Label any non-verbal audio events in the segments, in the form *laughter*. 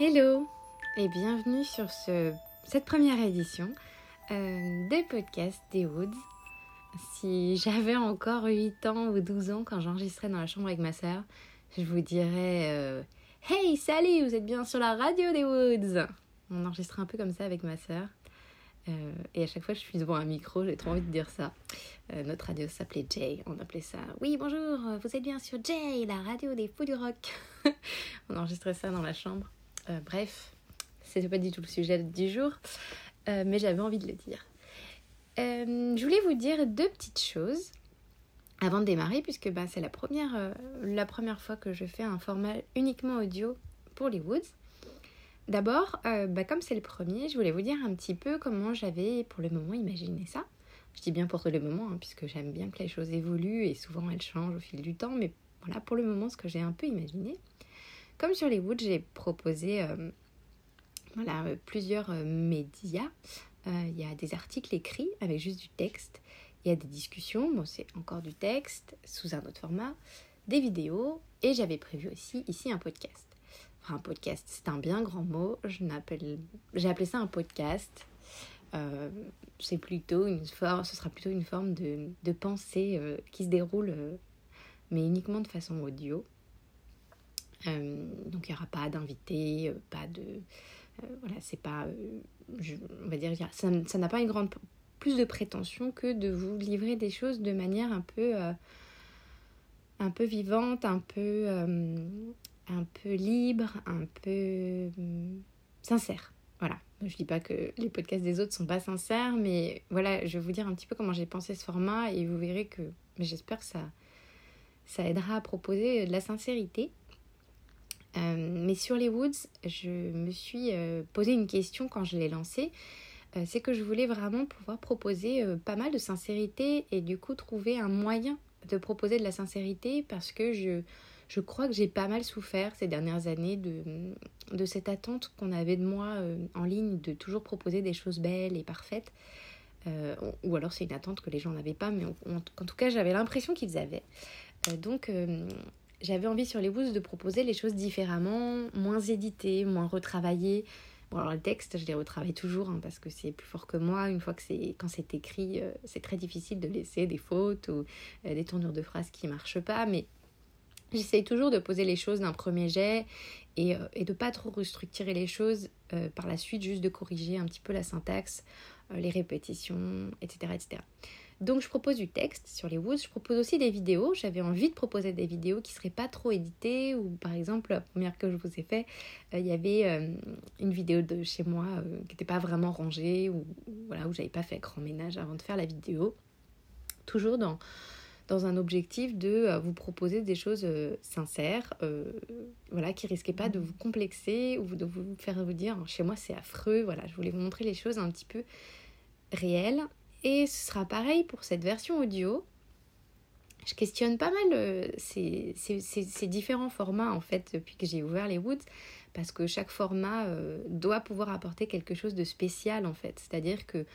Hello et bienvenue sur ce, cette première édition euh, des podcasts des Woods. Si j'avais encore 8 ans ou 12 ans quand j'enregistrais dans la chambre avec ma sœur, je vous dirais euh, Hey, salut, vous êtes bien sur la radio des Woods On enregistrait un peu comme ça avec ma sœur. Euh, et à chaque fois que je suis devant un micro, j'ai trop envie de dire ça. Euh, notre radio s'appelait Jay. On appelait ça Oui, bonjour, vous êtes bien sur Jay, la radio des fous du rock. *laughs* on enregistrait ça dans la chambre. Euh, bref, c'est pas du tout le sujet du jour, euh, mais j'avais envie de le dire. Euh, je voulais vous dire deux petites choses avant de démarrer, puisque bah, c'est la première, la première fois que je fais un format uniquement audio pour les Woods. D'abord, bah, comme c'est le premier, je voulais vous dire un petit peu comment j'avais pour le moment imaginé ça. Je dis bien pour le moment, hein, puisque j'aime bien que les choses évoluent et souvent elles changent au fil du temps, mais voilà pour le moment ce que j'ai un peu imaginé. Comme sur les Woods, j'ai proposé euh, voilà, euh, plusieurs euh, médias. Il y a des articles écrits avec juste du texte. Il y a des discussions, bon c'est encore du texte sous un autre format, des vidéos et j'avais prévu aussi ici un podcast. Enfin un podcast, c'est un bien grand mot. Je j'ai appelé ça un podcast. c'est plutôt une forme, ce sera plutôt une forme de, de pensée qui se déroule, mais uniquement de façon audio. Euh, donc il n'y aura pas d'invité, euh, pas de... Euh, voilà, c'est pas... on va dire, ça n'a pas une grande... plus de prétention que de vous livrer des choses de manière un peu... un peu vivante, un peu... un peu libre, un peu sincère. Voilà. Je dis pas que les podcasts des autres sont pas sincères, mais voilà, je vais vous dire un petit peu comment j'ai pensé ce format et vous verrez que, j'espère que ça, ça aidera à proposer de la sincérité. Euh, mais sur les Woods, je me suis euh, posé une question quand je l'ai lancé. Euh, c'est que je voulais vraiment pouvoir proposer pas mal de sincérité et du coup trouver un moyen de proposer de la sincérité parce que je, je crois que j'ai pas mal souffert ces dernières années de, de cette attente qu'on avait de moi en ligne de toujours proposer des choses belles et parfaites. ou alors c'est une attente que les gens n'avaient pas, mais en tout cas j'avais l'impression qu'ils avaient. donc j'avais envie sur les Woods de proposer les choses différemment, moins éditées, moins retravaillées. Bon, alors le texte, je les retravaille toujours hein, parce que c'est plus fort que moi. Une fois que c'est quand c'est écrit, euh, c'est très difficile de laisser des fautes ou euh, des tournures de phrases qui marchent pas. Mais j'essaye toujours de poser les choses d'un premier jet et, euh, et de pas trop restructurer les choses par la suite, juste de corriger un petit peu la syntaxe, les répétitions, etc., etc. Donc je propose du texte sur les Woods, je propose aussi des vidéos. J'avais envie de proposer des vidéos qui ne seraient pas trop éditées ou par exemple la première que je vous ai fait, euh, il y avait euh, une vidéo de chez moi euh, qui n'était pas vraiment rangée ou voilà où j'avais pas fait grand ménage avant de faire la vidéo. Toujours dans dans un objectif de vous proposer des choses sincères, voilà, qui risquaient pas de vous complexer ou de vous faire vous dire chez moi c'est affreux. Voilà, je voulais vous montrer les choses un petit peu réelles et ce sera pareil pour cette version audio. Je questionne pas mal euh, ces, différents formats en fait depuis que j'ai ouvert les Woods parce que chaque format euh, doit pouvoir apporter quelque chose de spécial en fait. C'est-à-dire que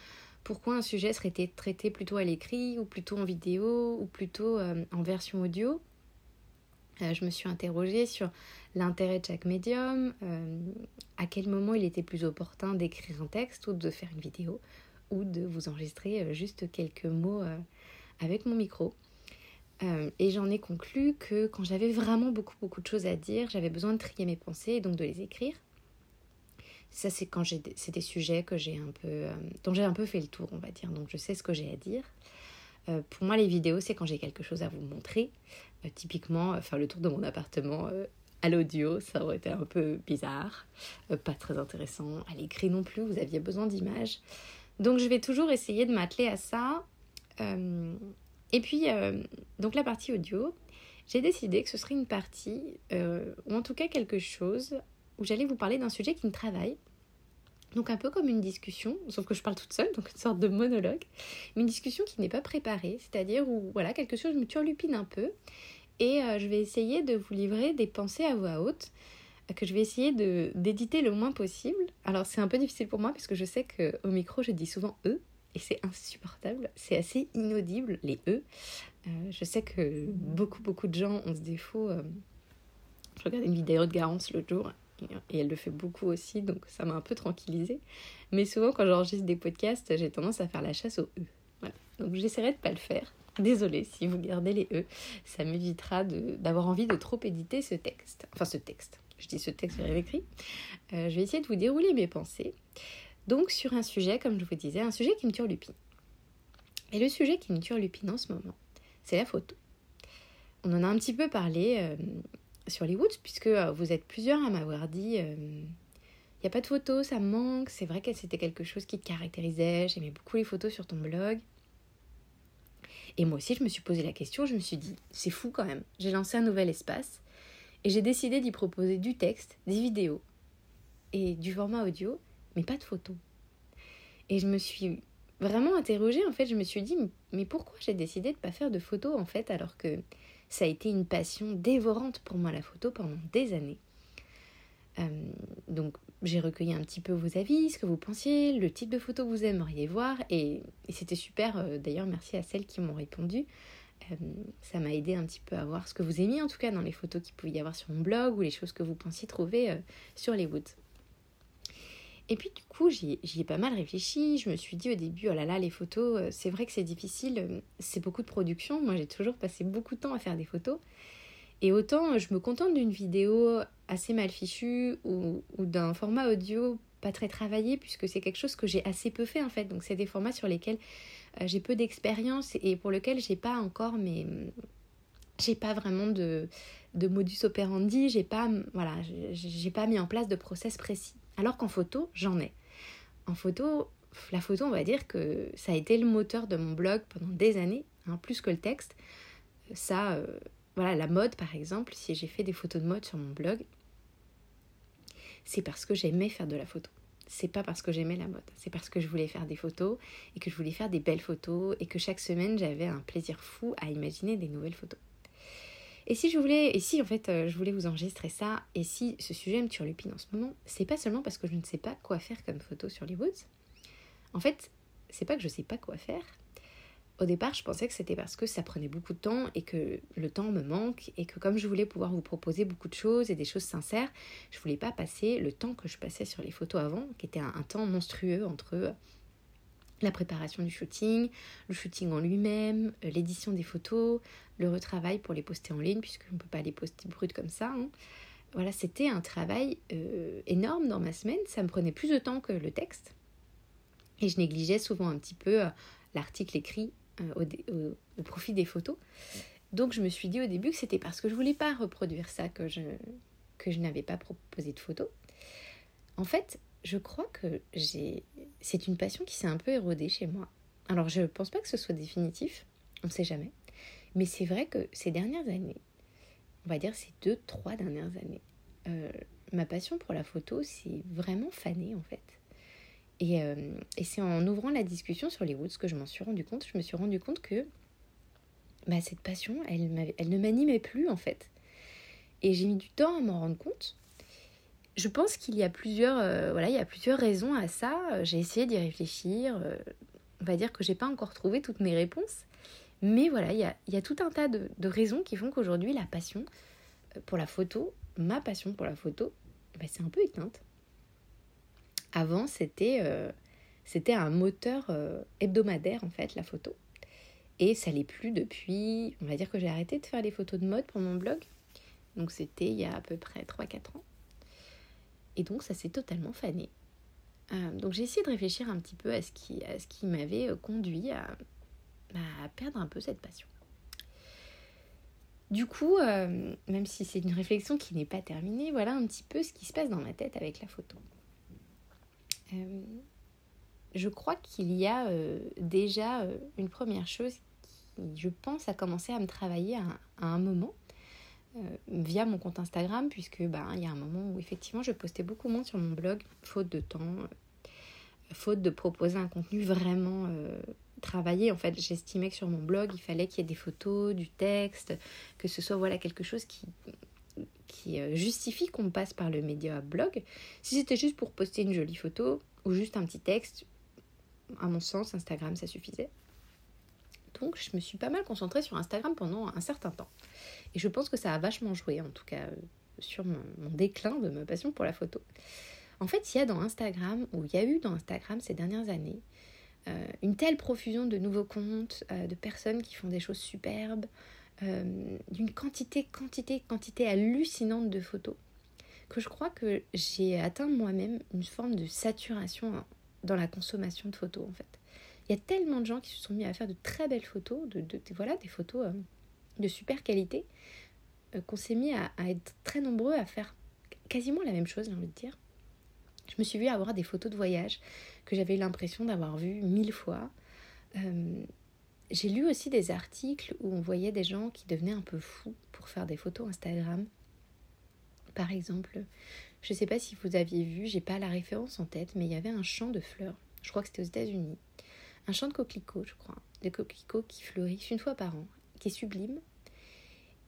pourquoi un sujet serait traité plutôt à l'écrit ou plutôt en vidéo ou plutôt euh, en version audio? Je me suis interrogée sur l'intérêt de chaque médium, à quel moment il était plus opportun d'écrire un texte ou de faire une vidéo, ou de vous enregistrer euh, juste quelques mots euh, avec mon micro. Euh, et j'en ai conclu que quand j'avais vraiment beaucoup beaucoup de choses à dire, j'avais besoin de trier mes pensées et donc de les écrire. Ça c'est quand j'ai c'est des sujets que j'ai un peu dont j'ai un peu fait le tour, on va dire. Donc je sais ce que j'ai à dire. pour moi les vidéos c'est quand j'ai quelque chose à vous montrer. typiquement faire le tour de mon appartement à l'audio, ça aurait été un peu bizarre, pas très intéressant. À l'écrit non plus, vous aviez besoin d'images. Donc je vais toujours essayer de m'atteler à ça. Euh, et puis, euh, donc la partie audio, j'ai décidé que ce serait une partie, euh, ou en tout cas quelque chose, où j'allais vous parler d'un sujet qui me travaille. Donc un peu comme une discussion, sauf que je parle toute seule, donc une sorte de monologue, une discussion qui n'est pas préparée, c'est-à-dire où voilà quelque chose me turlupine un peu, et je vais essayer de vous livrer des pensées à voix haute que je vais essayer de d'éditer le moins possible. Alors c'est un peu difficile pour moi parce que je sais qu'au micro je dis souvent E et c'est insupportable, c'est assez inaudible les E. Euh, je sais que beaucoup beaucoup de gens ont ce défaut. Euh, je regardais une vidéo de Garance l'autre jour et elle le fait beaucoup aussi, donc ça m'a un peu tranquillisée. Mais souvent, quand j'enregistre des podcasts, j'ai tendance à faire la chasse aux E. Donc j'essaierai de pas le faire. Désolée si vous gardez les E, ça m'évitera d'avoir envie de trop éditer ce texte. Enfin, ce texte. Je dis ce texte, j'ai écrit. Euh, je vais essayer de vous dérouler mes pensées. Donc, sur un sujet, comme je vous disais, un sujet qui me turlupine. Et le sujet qui me turlupine en ce moment, c'est la photo. On en a un petit peu parlé euh, sur les Woods, puisque euh, vous êtes plusieurs à m'avoir dit il n'y a pas de photos, ça me manque. C'est vrai que c'était quelque chose qui te caractérisait. J'aimais beaucoup les photos sur ton blog. Et moi aussi, je me suis posé la question, je me suis dit, c'est fou quand même. J'ai lancé un nouvel espace et j'ai décidé d'y proposer du texte, des vidéos et du format audio, mais pas de photos. Et je me suis vraiment interrogée, en fait, je me suis dit, mais pourquoi j'ai décidé de ne pas faire de photos, en fait, alors que ça a été une passion dévorante pour moi, la photo, pendant des années. Euh, donc j'ai recueilli un petit peu vos avis, ce que vous pensiez, le type de photo que vous aimeriez voir, et, c'était super. Euh, d'ailleurs, merci à celles qui m'ont répondu. Euh, ça m'a aidé un petit peu à voir ce que vous aimiez, en tout cas dans les photos qu'il pouvait y avoir sur mon blog ou les choses que vous pensiez trouver sur les woods. Et puis du coup, j'y ai pas mal réfléchi. Je me suis dit au début, oh là là, les photos, c'est vrai que c'est difficile, c'est beaucoup de production. Moi, j'ai toujours passé beaucoup de temps à faire des photos. Et autant je me contente d'une vidéo assez mal fichue ou, d'un format audio pas très travaillé puisque c'est quelque chose que j'ai assez peu fait en fait. Donc c'est des formats sur lesquels euh, j'ai peu d'expérience et pour lesquels j'ai pas encore mais j'ai pas vraiment de, de modus operandi, j'ai pas voilà, j'ai pas mis en place de process précis. Alors qu'en photo, j'en ai. En photo, la photo, on va dire que ça a été le moteur de mon blog pendant des années, hein, plus que le texte. Ça, euh, voilà, la mode par exemple, si j'ai fait des photos de mode sur mon blog, c'est parce que j'aimais faire de la photo. C'est pas parce que j'aimais la mode, c'est parce que je voulais faire des photos et que je voulais faire des belles photos et que chaque semaine j'avais un plaisir fou à imaginer des nouvelles photos. Et si je voulais, et si en fait euh, je voulais vous enregistrer ça, et si ce sujet me turlupine en ce moment, c'est pas seulement parce que je ne sais pas quoi faire comme photo sur les woods. En fait, c'est pas que je sais pas quoi faire, au départ, je pensais que c'était parce que ça prenait beaucoup de temps et que le temps me manque et que comme je voulais pouvoir vous proposer beaucoup de choses et des choses sincères, je voulais pas passer le temps que je passais sur les photos avant, qui était un, temps monstrueux entre la préparation du shooting, le shooting en lui-même, euh, l'édition des photos, le retravail pour les poster en ligne, puisqu'on ne peut pas les poster brutes comme ça. Hein. Voilà, c'était un travail euh, énorme dans ma semaine. Ça me prenait plus de temps que le texte. Et je négligeais souvent un petit peu euh, l'article écrit euh, au, profit des photos. Donc je me suis dit au début que c'était parce que je voulais pas reproduire ça que je, que je n'avais pas proposé de photos. En fait, je crois que j'ai c'est une passion qui s'est un peu érodée chez moi. Alors je ne pense pas que ce soit définitif, on ne sait jamais. Mais c'est vrai que ces dernières années, on va dire ces deux, trois dernières années, euh, ma passion pour la photo s'est vraiment fanée en fait. Euh, et, c'est en ouvrant la discussion sur les Woods que je m'en suis rendu compte. Je me suis rendu compte que bah, cette passion, elle, ne m'animait plus en fait. Et j'ai mis du temps à m'en rendre compte. Je pense qu'il y a plusieurs, euh, voilà, il y a plusieurs raisons à ça. J'ai essayé d'y réfléchir. Euh, on va dire que j'ai pas encore trouvé toutes mes réponses. Mais voilà, il y a, tout un tas de, de raisons qui font qu'aujourd'hui, la passion pour la photo, ma passion pour la photo, bah, c'est un peu éteinte. Avant, c'était euh, c'était un moteur euh, hebdomadaire, en fait, la photo. Et ça l'est plus depuis, on va dire que j'ai arrêté de faire les photos de mode pour mon blog. Donc c'était il y a à peu près 3-4 ans. Et donc ça s'est totalement fané. Euh, donc j'ai essayé de réfléchir un petit peu à ce qui, qui m'avait conduit à, perdre un peu cette passion. Du coup, même si c'est une réflexion qui n'est pas terminée, voilà un petit peu ce qui se passe dans ma tête avec la photo. Euh, je crois qu'il y a euh, déjà euh, une première chose qui, je pense, a commencé à me travailler à, un moment via mon compte Instagram, puisque bah, il y a un moment où effectivement je postais beaucoup moins sur mon blog, faute de temps, faute de proposer un contenu vraiment travaillé. En fait, j'estimais que sur mon blog, il fallait qu'il y ait des photos, du texte, que ce soit voilà quelque chose qui, qui euh, justifie qu'on passe par le média blog. Si c'était juste pour poster une jolie photo ou juste un petit texte, à mon sens, Instagram, ça suffisait. Donc, je me suis pas mal concentrée sur Instagram pendant un certain temps. Et je pense que ça a vachement joué, en tout cas, euh, sur mon, déclin de ma passion pour la photo. En fait, il y a dans Instagram, ou il y a eu dans Instagram ces dernières années, euh, une telle profusion de nouveaux comptes, de personnes qui font des choses superbes, d'une quantité, quantité, quantité hallucinante de photos, que je crois que j'ai atteint moi-même une forme de saturation dans la consommation de photos en fait. Il y a tellement de gens qui se sont mis à faire de très belles photos, de, voilà, des photos euh, de super qualité, euh, qu'on s'est mis à, être très nombreux à faire quasiment la même chose, j'ai envie de dire. Je me suis vue avoir des photos de voyage que j'avais l'impression d'avoir vues mille fois. Euh, j'ai lu aussi des articles où on voyait des gens qui devenaient un peu fous pour faire des photos Instagram. Par exemple, je ne sais pas si vous aviez vu, j'ai pas la référence en tête, mais il y avait un champ de fleurs. Je crois que c'était aux États-Unis un champ de coquelicots, je crois, de coquelicots qui fleurissent une fois par an, qui est sublime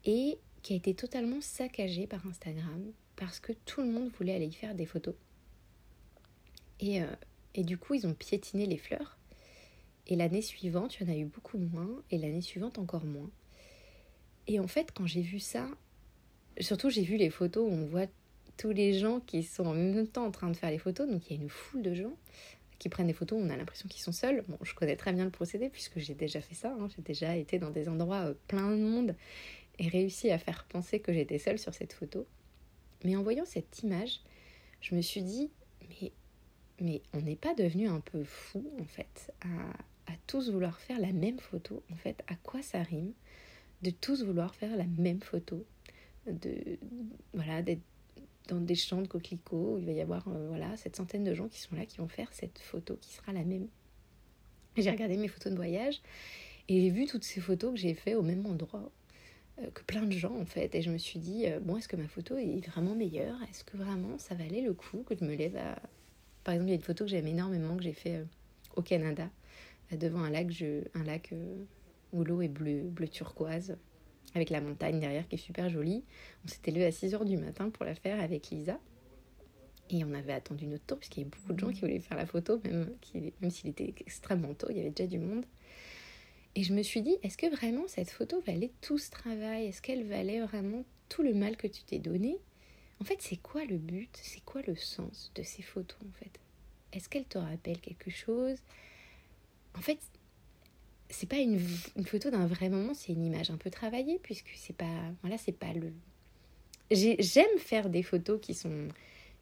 et qui a été totalement saccagé par Instagram parce que tout le monde voulait aller y faire des photos. Et, euh, et du coup, ils ont piétiné les fleurs. Et l'année suivante, il y en a eu beaucoup moins, et l'année suivante encore moins. Et en fait, quand j'ai vu ça, surtout j'ai vu les photos où on voit tous les gens qui sont en même temps en train de faire les photos, donc il y a une foule de gens qui prennent des photos, on a l'impression qu'ils sont seuls. Bon, je connais très bien le procédé puisque j'ai déjà fait ça. Hein. J'ai déjà été dans des endroits euh, plein de monde et réussi à faire penser que j'étais seule sur cette photo. Mais en voyant cette image, je me suis dit, mais, mais on n'est pas devenu un peu fou en fait à, tous vouloir faire la même photo. En fait, à quoi ça rime de tous vouloir faire la même photo de voilà d'être dans des champs de coquelicots où il va y avoir euh, voilà cette centaine de gens qui sont là qui vont faire cette photo qui sera la même. J'ai regardé mes photos de voyage et j'ai vu toutes ces photos que j'ai fait au même endroit euh, que plein de gens en fait et je me suis dit euh, bon est-ce que ma photo est vraiment meilleure? Est-ce que vraiment ça valait le coup que je me lève à par exemple il y a une photo que j'aime énormément que j'ai fait au Canada devant un lac je... un lac où l'eau est bleu bleu turquoise avec la montagne derrière qui est super jolie. On s'était levé à 6h du matin pour la faire avec Lisa. Et on avait attendu notre tour, puisqu'il y avait beaucoup de gens qui voulaient faire la photo, même, même s'il était extrêmement tôt, il y avait déjà du monde. Et je me suis dit, est-ce que vraiment cette photo valait tout ce travail? Est-ce qu'elle valait vraiment tout le mal que tu t'es donné? En fait, c'est quoi le but? C'est quoi le sens de ces photos, en fait? Est-ce qu'elles te rappellent quelque chose? En fait, c'est pas une, photo d'un vrai moment, c'est une image un peu travaillée puisque c'est pas voilà, c'est pas le j'aime faire des photos qui sont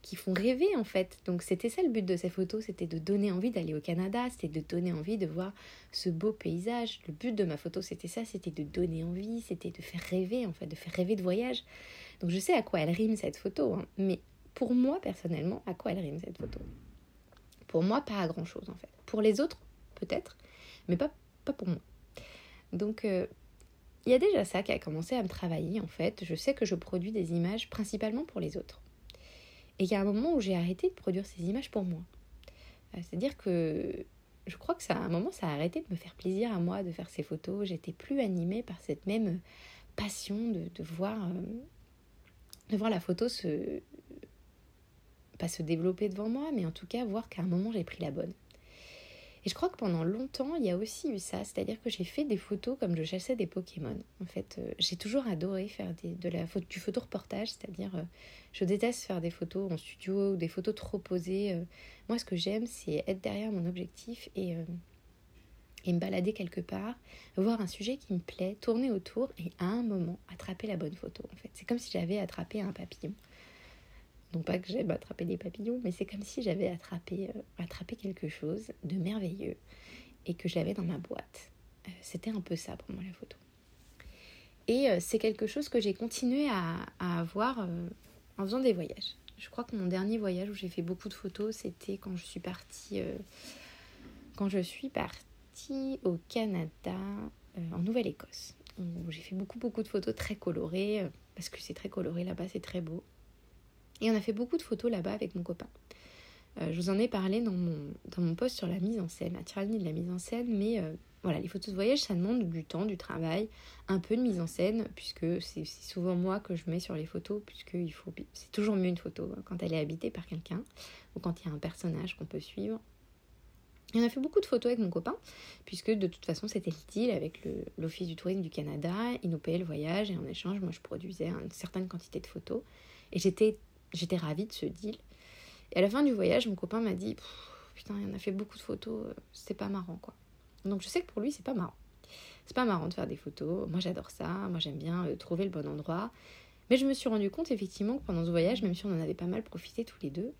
qui font rêver en fait. Donc c'était ça le but de ces photos, c'était de donner envie d'aller au Canada, c'était de donner envie de voir ce beau paysage. Le but de ma photo, c'était ça, c'était de donner envie, c'était de faire rêver en fait, de faire rêver de voyage. Donc je sais à quoi elle rime cette photo, hein. mais pour moi personnellement, à quoi elle rime cette photo? Pour moi, pas à grand chose en fait. Pour les autres, peut-être, mais pas pour moi. Donc, euh, il y a déjà ça qui a commencé à me travailler en fait. Je sais que je produis des images principalement pour les autres. Et il y a un moment où j'ai arrêté de produire ces images pour moi. Euh, c'est-à-dire que je crois que ça, à un moment, ça a arrêté de me faire plaisir à moi de faire ces photos. J'étais plus animée par cette même passion de, de voir, euh, voir la photo se, pas se développer devant moi, mais en tout cas voir qu'à un moment j'ai pris la bonne. Et je crois que pendant longtemps, il y a aussi eu ça, c'est-à-dire que j'ai fait des photos comme je chassais des Pokémon. En fait, euh, j'ai toujours adoré faire des, de la, du photo-reportage, c'est-à-dire euh, je déteste faire des photos en studio ou des photos trop posées. Euh. moi, ce que j'aime, c'est être derrière mon objectif et, et me balader quelque part, voir un sujet qui me plaît, tourner autour et à un moment attraper la bonne photo. En fait, c'est comme si j'avais attrapé un papillon. Non pas que j'aime attraper des papillons, mais c'est comme si j'avais attrapé, euh, attrapé quelque chose de merveilleux et que je l'avais dans ma boîte. Euh, c'était un peu ça pour moi la photo. Et euh, c'est quelque chose que j'ai continué à, à avoir en faisant des voyages. Je crois que mon dernier voyage où j'ai fait beaucoup de photos, c'était quand je suis partie, quand je suis partie au Canada, en Nouvelle-Écosse. J'ai fait beaucoup beaucoup de photos très colorées, parce que c'est très coloré là-bas, c'est très beau. Et on a fait beaucoup de photos là-bas avec mon copain. Euh, je vous en ai parlé dans mon, dans mon post sur la mise en scène, la tyrannie de la mise en scène, mais euh, voilà, les photos de voyage, ça demande du temps, du travail, un peu de mise en scène, puisque c'est souvent moi que je mets sur les photos, puisque c'est toujours mieux une photo hein, quand elle est habitée par quelqu'un, ou quand il y a un personnage qu'on peut suivre. Et on a fait beaucoup de photos avec mon copain, puisque de toute façon c'était le deal avec l'Office du tourisme du Canada, ils nous payaient le voyage, et en échange, moi je produisais une certaine quantité de photos. Et j'étais, j'étais ravie de ce deal. Et à la fin du voyage, mon copain m'a dit Putain, il en a fait beaucoup de photos, euh, c'est pas marrant quoi. Donc je sais que pour lui, c'est pas marrant. C'est pas marrant de faire des photos. Moi, j'adore ça. Moi, j'aime bien euh, trouver le bon endroit. Mais je me suis rendu compte effectivement que pendant ce voyage, même si on en avait pas mal profité tous les deux,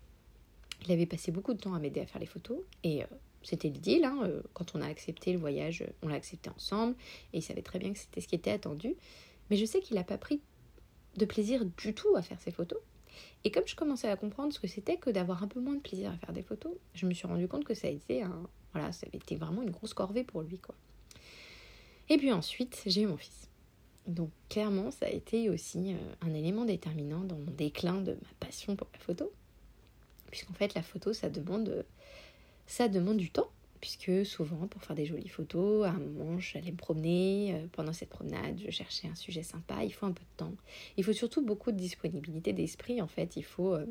il avait passé beaucoup de temps à m'aider à faire les photos. Et euh, c'était le deal. Hein, quand on a accepté le voyage, on l'a accepté ensemble. Et il savait très bien que c'était ce qui était attendu. Mais je sais qu'il n'a pas pris de plaisir du tout à faire ses photos. Et comme je commençais à comprendre ce que c'était que d'avoir un peu moins de plaisir à faire des photos, je me suis rendu compte que ça un, voilà, ça a été vraiment une grosse corvée pour lui, quoi. Et puis ensuite, j'ai eu mon fils. Donc clairement, ça a été aussi euh, un élément déterminant dans mon déclin de ma passion pour la photo. Puisqu'en fait, la photo, ça demande, ça demande du temps puisque souvent pour faire des jolies photos, à un moment j'allais me promener, euh, pendant cette promenade je cherchais un sujet sympa, il faut un peu de temps. Il faut surtout beaucoup de disponibilité d'esprit en fait, il faut, euh,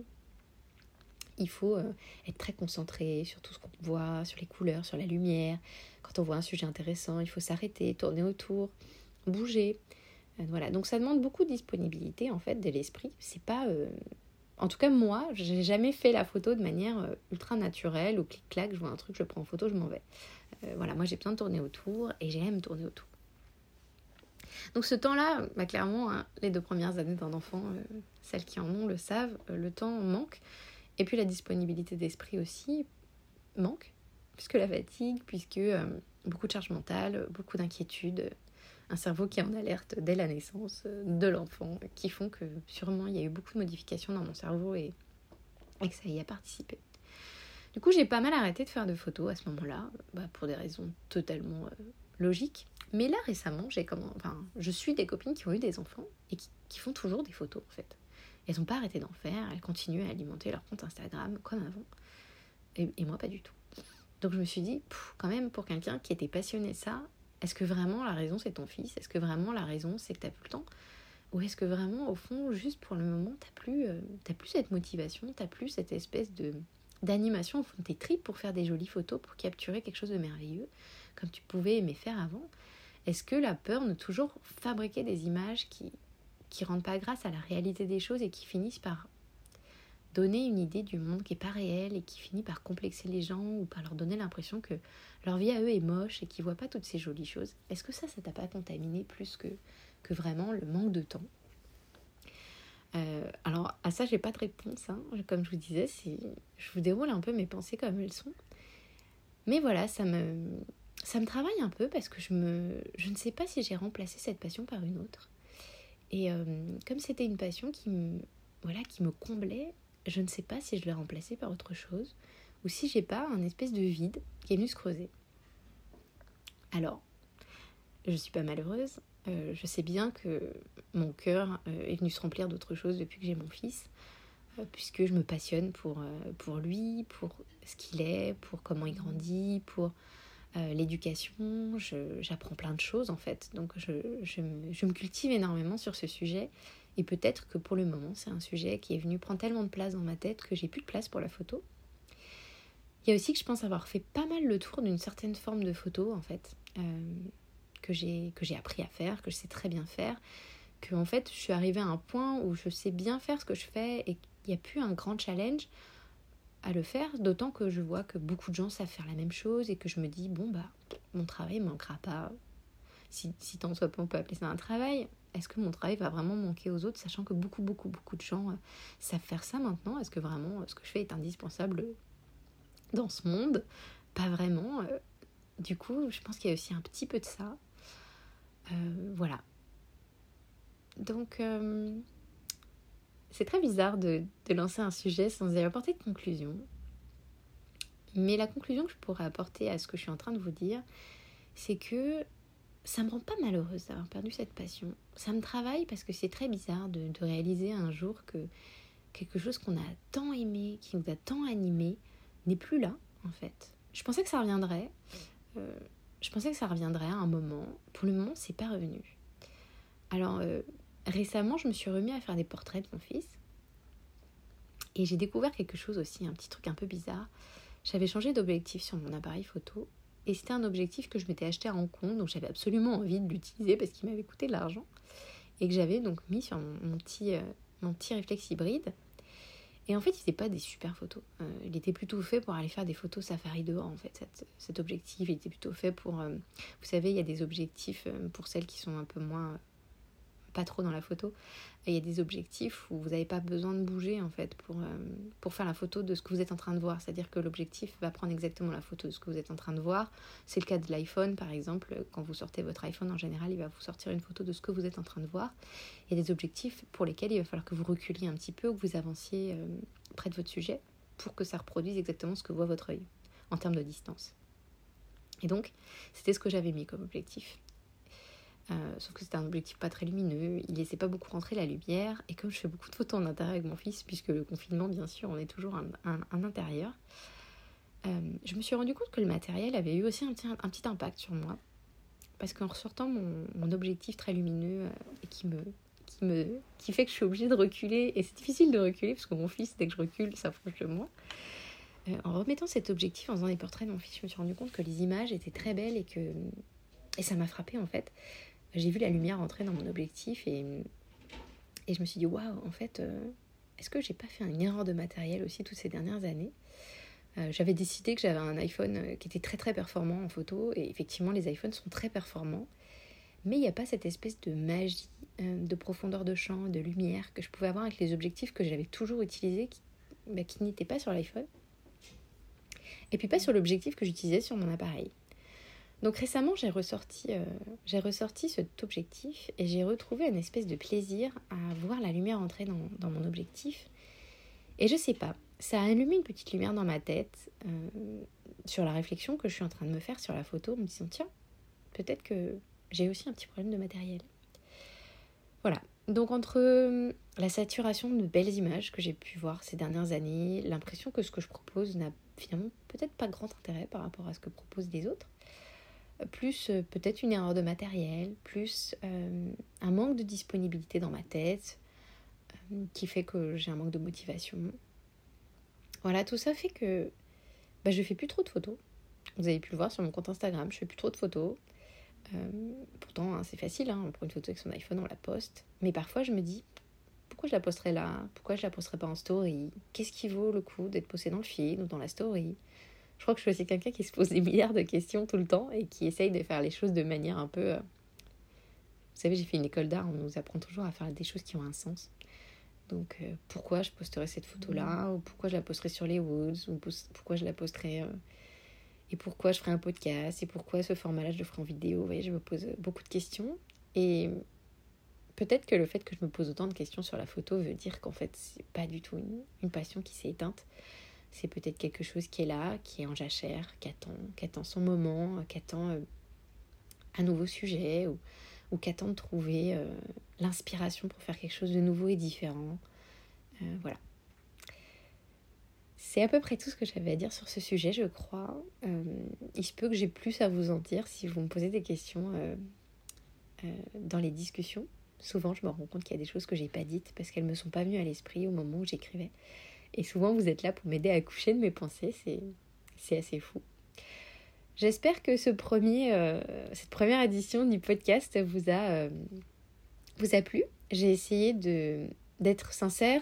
il faut euh, être très concentré sur tout ce qu'on voit, sur les couleurs, sur la lumière. Quand on voit un sujet intéressant, il faut s'arrêter, tourner autour, bouger. voilà, donc ça demande beaucoup de disponibilité en fait de l'esprit. C'est pas en tout cas, moi, j'ai jamais fait la photo de manière euh, ultra naturelle ou clic-clac, je vois un truc, je prends en photo, je m'en vais. Euh, voilà, moi j'ai besoin de tourner autour et j'aime tourner autour. Donc ce temps-là, bah, clairement, hein, les deux premières années d'un enfant, euh, celles qui en ont le savent, le temps manque. Et puis la disponibilité d'esprit aussi manque, puisque la fatigue, puisque beaucoup de charge mentale, beaucoup d'inquiétude, un cerveau qui est en alerte dès la naissance euh, de l'enfant, qui font que sûrement il y a eu beaucoup de modifications dans mon cerveau et, que ça y a participé. Du coup, j'ai pas mal arrêté de faire de photos à ce moment-là, bah, pour des raisons totalement euh, logiques. Mais là, récemment, j'ai comment, je suis des copines qui ont eu des enfants et qui, font toujours des photos, en fait. Elles n'ont pas arrêté d'en faire, elles continuent à alimenter leur compte Instagram comme avant. Et, moi, pas du tout. Donc je me suis dit, quand même, pour quelqu'un qui était passionné de ça, est-ce que vraiment la raison c'est ton fils? Est-ce que vraiment la raison c'est que t'as plus le temps? Ou est-ce que vraiment au fond, juste pour le moment, t'as plus, euh, plus cette motivation, t'as plus cette espèce de d'animation? Au fond de tes tripes pour faire des jolies photos, pour capturer quelque chose de merveilleux, comme tu pouvais aimer faire avant. Est-ce que la peur de toujours fabriquer des images qui qui rendent pas grâce à la réalité des choses et qui finissent par donner une idée du monde qui n'est pas réel et qui finit par complexer les gens ou par leur donner l'impression que leur vie à eux est moche et qu'ils voient pas toutes ces jolies choses. Est-ce que ça, ça t'a pas contaminé plus que, que vraiment le manque de temps? Euh, alors à ça j'ai pas de réponse, hein. comme je vous disais, je vous déroule un peu mes pensées comme elles sont. Mais voilà, ça me, ça me travaille un peu parce que je, me, je ne sais pas si j'ai remplacé cette passion par une autre. Et euh, comme c'était une passion qui me, voilà, qui me comblait, je ne sais pas si je l'ai remplacé par autre chose ou si j'ai pas un espèce de vide qui est venu se creuser. Alors, je suis pas malheureuse. Euh, je sais bien que mon cœur euh, est venu se remplir d'autres choses depuis que j'ai mon fils, euh, puisque je me passionne pour, pour lui, pour ce qu'il est, pour comment il grandit, pour l'éducation. J'apprends plein de choses en fait. Donc je, je, je me cultive énormément sur ce sujet et peut-être que pour le moment, c'est un sujet qui est venu prendre tellement de place dans ma tête que j'ai plus de place pour la photo. Il y a aussi que je pense avoir fait pas mal le tour d'une certaine forme de photo, en fait, euh, que j'ai appris à faire, que je sais très bien faire, que en fait, je suis arrivée à un point où je sais bien faire ce que je fais et qu'il n'y a plus un grand challenge à le faire, d'autant que je vois que beaucoup de gens savent faire la même chose et que je me dis, bon, bah, mon travail ne manquera pas. Si, si tant soit pas, on peut appeler ça un travail, est-ce que mon travail va vraiment manquer aux autres, sachant que beaucoup, beaucoup, beaucoup de gens euh, savent faire ça maintenant? Est-ce que vraiment euh, ce que je fais est indispensable dans ce monde? Pas vraiment. Euh. Du coup, je pense qu'il y a aussi un petit peu de ça. voilà. Donc, c'est très bizarre de, de, lancer un sujet sans y apporter de conclusion. Mais la conclusion que je pourrais apporter à ce que je suis en train de vous dire, c'est que ça me rend pas malheureuse d'avoir perdu cette passion. Ça me travaille parce que c'est très bizarre de, réaliser un jour que quelque chose qu'on a tant aimé, qui nous a tant animé, n'est plus là, en fait. Je pensais que ça reviendrait. Euh, je pensais que ça reviendrait à un moment. Pour le moment, c'est pas revenu. Alors, euh, récemment, je me suis remis à faire des portraits de mon fils. Et j'ai découvert quelque chose aussi, un petit truc un peu bizarre. J'avais changé d'objectif sur mon appareil photo et c'était un objectif que je m'étais acheté en compte, donc j'avais absolument envie de l'utiliser parce qu'il m'avait coûté de l'argent. Et que j'avais donc mis sur mon, petit, euh, mon petit réflexe hybride. Et en fait, il faisait pas des super photos. Euh, il était plutôt fait pour aller faire des photos safari dehors, en fait. cet objectif, il était plutôt fait pour... vous savez, il y a des objectifs pour celles qui sont un peu moins pas trop dans la photo. il y a des objectifs où vous n'avez pas besoin de bouger en fait pour, euh, pour faire la photo de ce que vous êtes en train de voir. C'est-à-dire que l'objectif va prendre exactement la photo de ce que vous êtes en train de voir. C'est le cas de l'iPhone par exemple. Quand vous sortez votre iPhone en général, il va vous sortir une photo de ce que vous êtes en train de voir. Il y a des objectifs pour lesquels il va falloir que vous reculiez un petit peu ou que vous avanciez euh, près de votre sujet pour que ça reproduise exactement ce que voit votre œil en termes de distance. Et donc, c'était ce que j'avais mis comme objectif. Euh, sauf que c'était un objectif pas très lumineux, il laissait pas beaucoup rentrer la lumière, et comme je fais beaucoup de photos en intérieur avec mon fils, puisque le confinement, bien sûr, on est toujours en intérieur, euh, je me suis rendu compte que le matériel avait eu aussi un petit, un impact sur moi. Parce qu'en ressortant mon, objectif très lumineux euh, qui me, qui me qui fait que je suis obligée de reculer, et c'est difficile de reculer parce que mon fils, dès que je recule, s'approche de moi. en remettant cet objectif en faisant des portraits de mon fils, je me suis rendu compte que les images étaient très belles et que et ça m'a frappé en fait j'ai vu la lumière entrer dans mon objectif et, et je me suis dit, waouh, en fait, euh, est-ce que j'ai pas fait une erreur de matériel aussi toutes ces dernières années? Euh, J'avais décidé que j'avais un iPhone euh, qui était très très performant en photo et effectivement, les iPhones sont très performants. Mais il n'y a pas cette espèce de magie, de profondeur de champ, de lumière que je pouvais avoir avec les objectifs que j'avais toujours utilisés qui, bah, qui n'étaient pas sur l'iPhone. Et puis pas sur l'objectif que j'utilisais sur mon appareil. Donc récemment, j'ai ressorti, euh, j'ai ressorti cet objectif et j'ai retrouvé une espèce de plaisir à voir la lumière entrer dans, mon objectif. Et je sais pas, ça a allumé une petite lumière dans ma tête euh, sur la réflexion que je suis en train de me faire sur la photo en me disant tiens, peut-être que j'ai aussi un petit problème de matériel. Voilà. Donc entre euh, la saturation de belles images que j'ai pu voir ces dernières années, l'impression que ce que je propose n'a finalement peut-être pas grand intérêt par rapport à ce que proposent les autres, plus euh, peut-être une erreur de matériel, plus euh, un manque de disponibilité dans ma tête, euh, qui fait que j'ai un manque de motivation. Voilà, tout ça fait que bah, je fais plus trop de photos. Vous avez pu le voir sur mon compte Instagram, je fais plus trop de photos. pourtant, hein, c'est facile, hein, on prend une photo avec son iPhone, on la poste. Mais parfois, je me dis, pourquoi je la posterai là? Pourquoi je la posterai pas en story? Qu'est-ce qui vaut le coup d'être postée dans le feed ou dans la story? Je crois que je suis aussi quelqu'un qui se pose des milliards de questions tout le temps et qui essaye de faire les choses de manière un peu... Euh, vous savez, j'ai fait une école d'art, on nous apprend toujours à faire des choses qui ont un sens. Donc euh, pourquoi je posterai cette photo-là, ou pourquoi je la posterai sur les Woods, ou pourquoi je la posterai... Euh, et pourquoi je ferai un podcast, et pourquoi ce format-là je le ferai en vidéo. Vous voyez, je me pose beaucoup de questions. Et peut-être que le fait que je me pose autant de questions sur la photo veut dire qu'en fait, c'est pas du tout une passion qui s'est éteinte c'est peut-être quelque chose qui est là, qui est en jachère, qui attend, qui attend son moment, qui attend euh, un nouveau sujet ou, ou qui attend de trouver euh, l'inspiration pour faire quelque chose de nouveau et différent. Euh, voilà. C'est à peu près tout ce que j'avais à dire sur ce sujet, je crois. il se peut que j'ai plus à vous en dire si vous me posez des questions dans les discussions. Souvent, je me rends compte qu'il y a des choses que j'ai pas dites parce qu'elles me sont pas venues à l'esprit au moment où j'écrivais. Et souvent, vous êtes là pour m'aider à coucher de mes pensées. C'est assez fou. J'espère que ce premier, euh, cette première édition du podcast vous a, euh, vous a plu. J'ai essayé d'être sincère.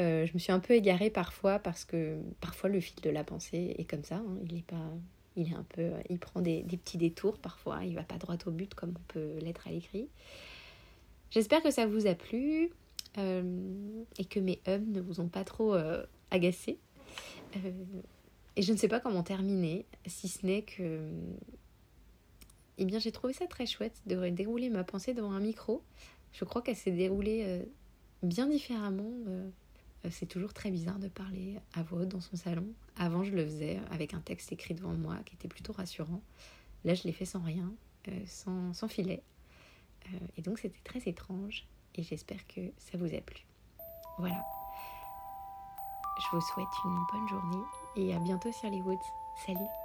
Euh, je me suis un peu égarée parfois parce que parfois le fil de la pensée est comme ça. Hein. Il est pas, il est un peu, il prend des, des, petits détours parfois. Il va pas droit au but comme on peut l'être à l'écrit. J'espère que ça vous a plu. Euh, et que mes hums ne vous ont pas trop euh, agacé. Euh, et je ne sais pas comment terminer, si ce n'est que. Eh bien, j'ai trouvé ça très chouette de dérouler ma pensée devant un micro. Je crois qu'elle s'est déroulée bien différemment. C'est toujours très bizarre de parler à voix haute dans son salon. Avant, je le faisais avec un texte écrit devant moi qui était plutôt rassurant. Là, je l'ai fait sans rien, sans, sans filet. et donc, c'était très étrange et j'espère que ça vous a plu. Voilà. Je vous souhaite une bonne journée et à bientôt sur les Woods. Salut